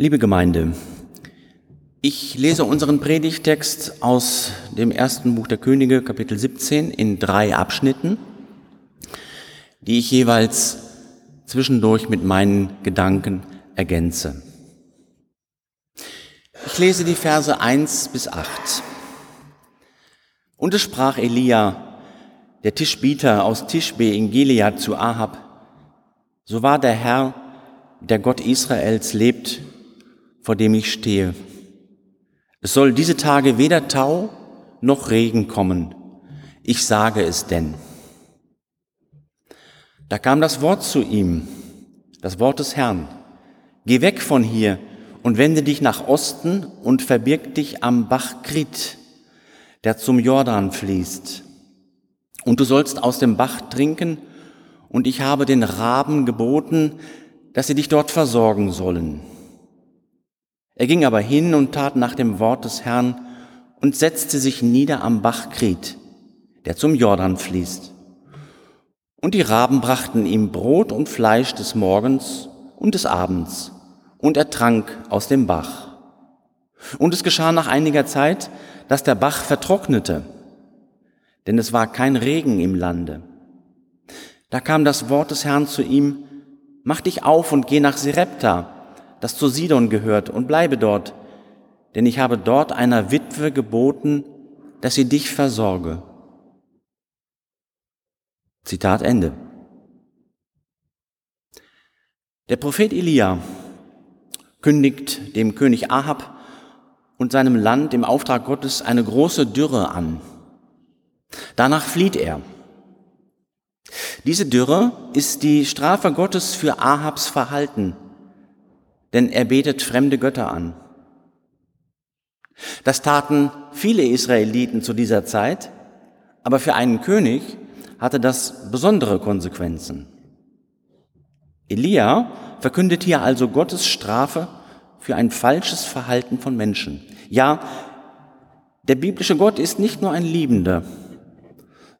Liebe Gemeinde, ich lese unseren Predigtext aus dem ersten Buch der Könige, Kapitel 17, in drei Abschnitten, die ich jeweils zwischendurch mit meinen Gedanken ergänze. Ich lese die Verse 1 bis 8. Und es sprach Elia, der Tischbieter aus Tischbe in Gilead zu Ahab, so war der Herr, der Gott Israels lebt, vor dem ich stehe. Es soll diese Tage weder Tau noch Regen kommen. Ich sage es denn. Da kam das Wort zu ihm, das Wort des Herrn. Geh weg von hier und wende dich nach Osten und verbirg dich am Bach Krit, der zum Jordan fließt. Und du sollst aus dem Bach trinken, und ich habe den Raben geboten, dass sie dich dort versorgen sollen. Er ging aber hin und tat nach dem Wort des Herrn und setzte sich nieder am Bach Krit, der zum Jordan fließt. Und die Raben brachten ihm Brot und Fleisch des Morgens und des Abends, und er trank aus dem Bach. Und es geschah nach einiger Zeit, dass der Bach vertrocknete, denn es war kein Regen im Lande. Da kam das Wort des Herrn zu ihm, Mach dich auf und geh nach Sirepta, das zu Sidon gehört, und bleibe dort, denn ich habe dort einer Witwe geboten, dass sie dich versorge. Zitat Ende. Der Prophet Elia kündigt dem König Ahab und seinem Land im Auftrag Gottes eine große Dürre an. Danach flieht er. Diese Dürre ist die Strafe Gottes für Ahabs Verhalten denn er betet fremde Götter an. Das taten viele Israeliten zu dieser Zeit, aber für einen König hatte das besondere Konsequenzen. Elia verkündet hier also Gottes Strafe für ein falsches Verhalten von Menschen. Ja, der biblische Gott ist nicht nur ein liebender,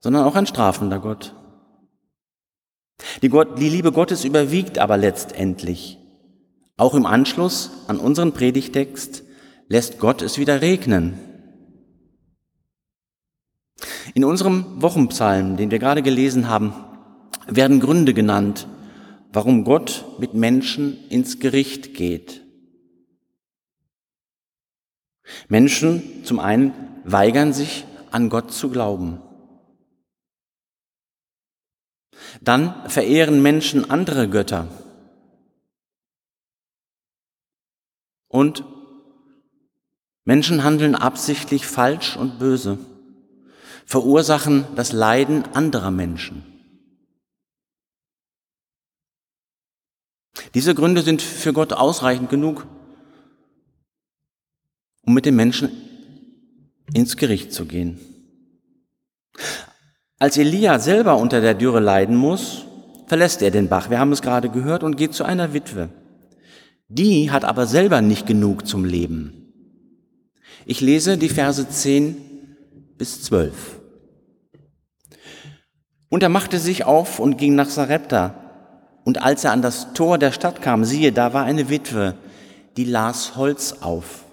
sondern auch ein strafender Gott. Die, Gott, die Liebe Gottes überwiegt aber letztendlich. Auch im Anschluss an unseren Predigtext lässt Gott es wieder regnen. In unserem Wochenpsalm, den wir gerade gelesen haben, werden Gründe genannt, warum Gott mit Menschen ins Gericht geht. Menschen zum einen weigern sich an Gott zu glauben. Dann verehren Menschen andere Götter Und Menschen handeln absichtlich falsch und böse, verursachen das Leiden anderer Menschen. Diese Gründe sind für Gott ausreichend genug, um mit den Menschen ins Gericht zu gehen. Als Elia selber unter der Dürre leiden muss, verlässt er den Bach, wir haben es gerade gehört, und geht zu einer Witwe. Die hat aber selber nicht genug zum Leben. Ich lese die Verse 10 bis 12. Und er machte sich auf und ging nach Sarepta. Und als er an das Tor der Stadt kam, siehe, da war eine Witwe, die las Holz auf.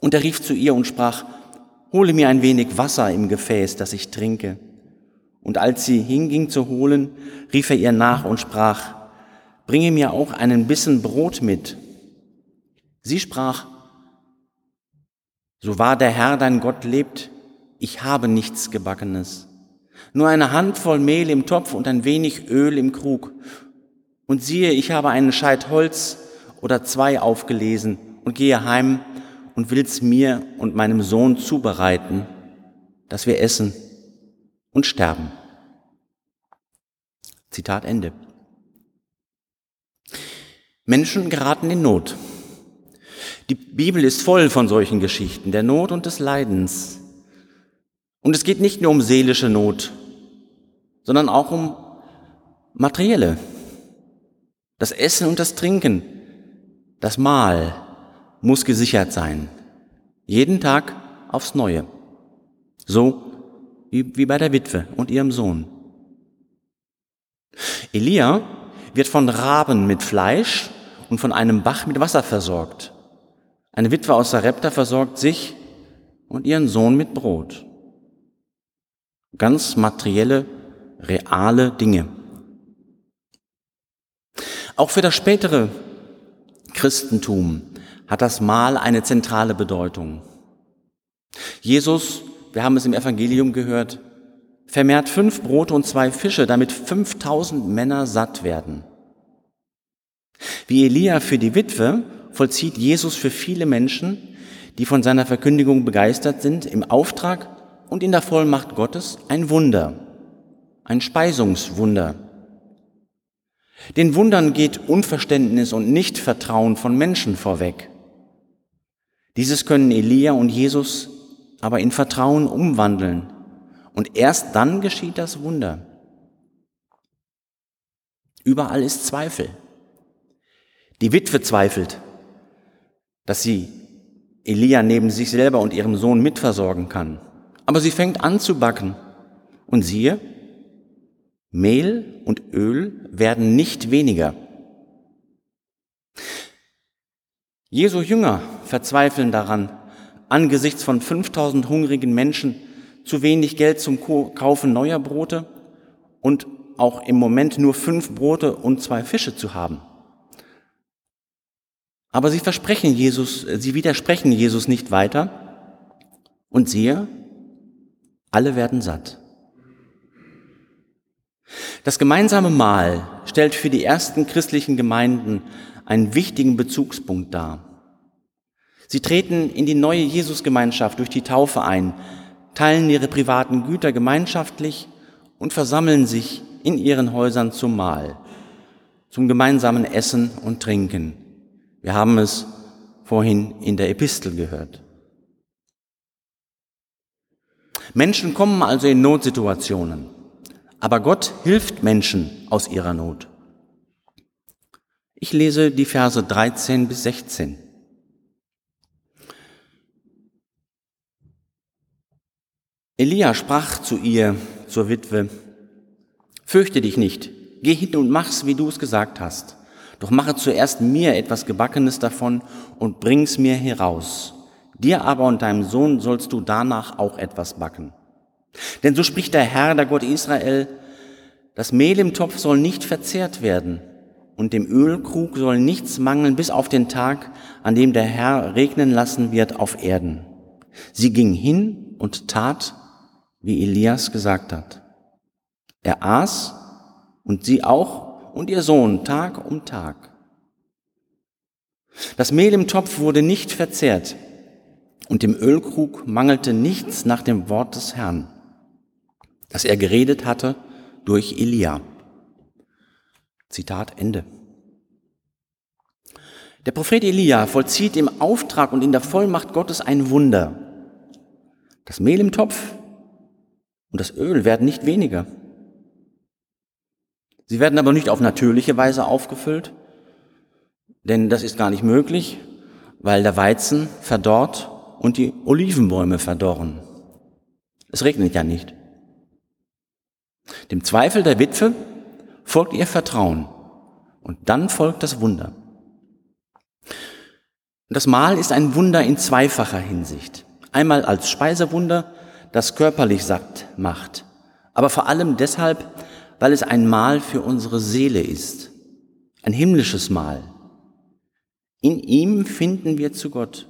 Und er rief zu ihr und sprach, hole mir ein wenig Wasser im Gefäß, das ich trinke. Und als sie hinging zu holen, rief er ihr nach und sprach, bringe mir auch einen Bissen Brot mit. Sie sprach, so wahr der Herr dein Gott lebt, ich habe nichts Gebackenes, nur eine Handvoll Mehl im Topf und ein wenig Öl im Krug. Und siehe, ich habe einen Scheit Holz oder zwei aufgelesen und gehe heim und will's mir und meinem Sohn zubereiten, dass wir essen und sterben. Zitat Ende. Menschen geraten in Not. Die Bibel ist voll von solchen Geschichten, der Not und des Leidens. Und es geht nicht nur um seelische Not, sondern auch um materielle. Das Essen und das Trinken, das Mahl muss gesichert sein. Jeden Tag aufs Neue. So wie, bei der Witwe und ihrem Sohn. Elia wird von Raben mit Fleisch und von einem Bach mit Wasser versorgt. Eine Witwe aus Sarepta versorgt sich und ihren Sohn mit Brot. Ganz materielle, reale Dinge. Auch für das spätere Christentum hat das Mahl eine zentrale Bedeutung. Jesus, wir haben es im Evangelium gehört, vermehrt fünf Brote und zwei Fische, damit 5000 Männer satt werden. Wie Elia für die Witwe vollzieht Jesus für viele Menschen, die von seiner Verkündigung begeistert sind, im Auftrag und in der Vollmacht Gottes ein Wunder, ein Speisungswunder. Den Wundern geht Unverständnis und Nichtvertrauen von Menschen vorweg. Dieses können Elia und Jesus aber in Vertrauen umwandeln. Und erst dann geschieht das Wunder. Überall ist Zweifel. Die Witwe zweifelt, dass sie Elia neben sich selber und ihrem Sohn mitversorgen kann. Aber sie fängt an zu backen. Und siehe, Mehl und Öl werden nicht weniger. Jesu Jünger verzweifeln daran, angesichts von 5000 hungrigen Menschen zu wenig Geld zum Kaufen neuer Brote und auch im Moment nur fünf Brote und zwei Fische zu haben. Aber sie versprechen Jesus, sie widersprechen Jesus nicht weiter. Und siehe, alle werden satt. Das gemeinsame Mahl stellt für die ersten christlichen Gemeinden einen wichtigen Bezugspunkt dar. Sie treten in die neue Jesusgemeinschaft durch die Taufe ein, teilen ihre privaten Güter gemeinschaftlich und versammeln sich in ihren Häusern zum Mahl, zum gemeinsamen Essen und Trinken. Wir haben es vorhin in der Epistel gehört. Menschen kommen also in Notsituationen, aber Gott hilft Menschen aus ihrer Not. Ich lese die Verse 13 bis 16. Elia sprach zu ihr, zur Witwe, Fürchte dich nicht, geh hin und mach's, wie du es gesagt hast. Doch mache zuerst mir etwas Gebackenes davon und bring's mir heraus. Dir aber und deinem Sohn sollst du danach auch etwas backen. Denn so spricht der Herr, der Gott Israel, das Mehl im Topf soll nicht verzehrt werden und dem Ölkrug soll nichts mangeln bis auf den Tag, an dem der Herr regnen lassen wird auf Erden. Sie ging hin und tat, wie Elias gesagt hat. Er aß und sie auch und ihr Sohn Tag um Tag. Das Mehl im Topf wurde nicht verzehrt und dem Ölkrug mangelte nichts nach dem Wort des Herrn, das er geredet hatte durch Elia. Zitat Ende. Der Prophet Elia vollzieht im Auftrag und in der Vollmacht Gottes ein Wunder. Das Mehl im Topf und das Öl werden nicht weniger. Sie werden aber nicht auf natürliche Weise aufgefüllt, denn das ist gar nicht möglich, weil der Weizen verdorrt und die Olivenbäume verdorren. Es regnet ja nicht. Dem Zweifel der Witwe folgt ihr Vertrauen und dann folgt das Wunder. Das Mahl ist ein Wunder in zweifacher Hinsicht. Einmal als Speisewunder, das körperlich satt macht, aber vor allem deshalb, weil es ein Mahl für unsere Seele ist, ein himmlisches Mahl. In ihm finden wir zu Gott.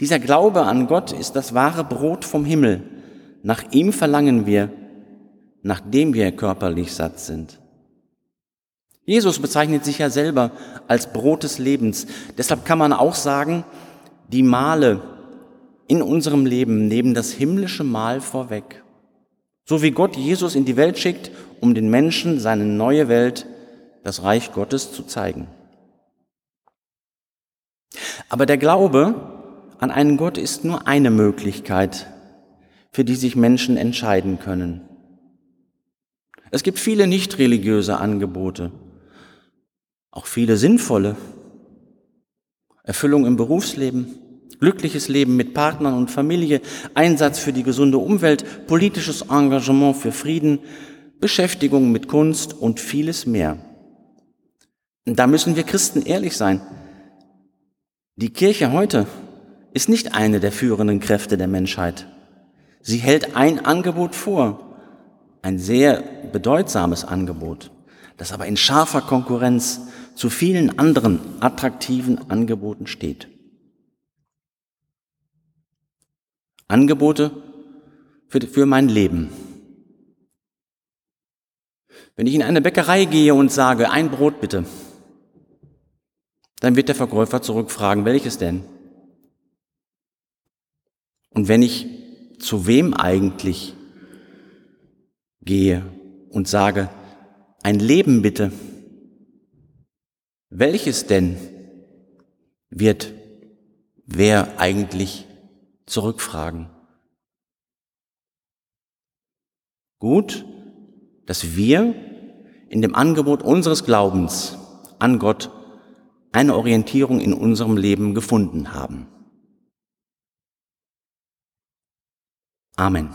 Dieser Glaube an Gott ist das wahre Brot vom Himmel. Nach ihm verlangen wir, nachdem wir körperlich satt sind. Jesus bezeichnet sich ja selber als Brot des Lebens. Deshalb kann man auch sagen, die Male in unserem Leben nehmen das himmlische Mahl vorweg. So wie Gott Jesus in die Welt schickt, um den Menschen seine neue Welt, das Reich Gottes zu zeigen. Aber der Glaube an einen Gott ist nur eine Möglichkeit, für die sich Menschen entscheiden können. Es gibt viele nicht religiöse Angebote, auch viele sinnvolle. Erfüllung im Berufsleben, glückliches Leben mit Partnern und Familie, Einsatz für die gesunde Umwelt, politisches Engagement für Frieden, Beschäftigung mit Kunst und vieles mehr. Da müssen wir Christen ehrlich sein. Die Kirche heute ist nicht eine der führenden Kräfte der Menschheit. Sie hält ein Angebot vor, ein sehr bedeutsames Angebot, das aber in scharfer Konkurrenz zu vielen anderen attraktiven Angeboten steht. Angebote für, für mein Leben. Wenn ich in eine Bäckerei gehe und sage, ein Brot bitte, dann wird der Verkäufer zurückfragen, welches denn? Und wenn ich zu wem eigentlich gehe und sage, ein Leben bitte, welches denn wird wer eigentlich zurückfragen? Gut, dass wir in dem Angebot unseres Glaubens an Gott eine Orientierung in unserem Leben gefunden haben. Amen.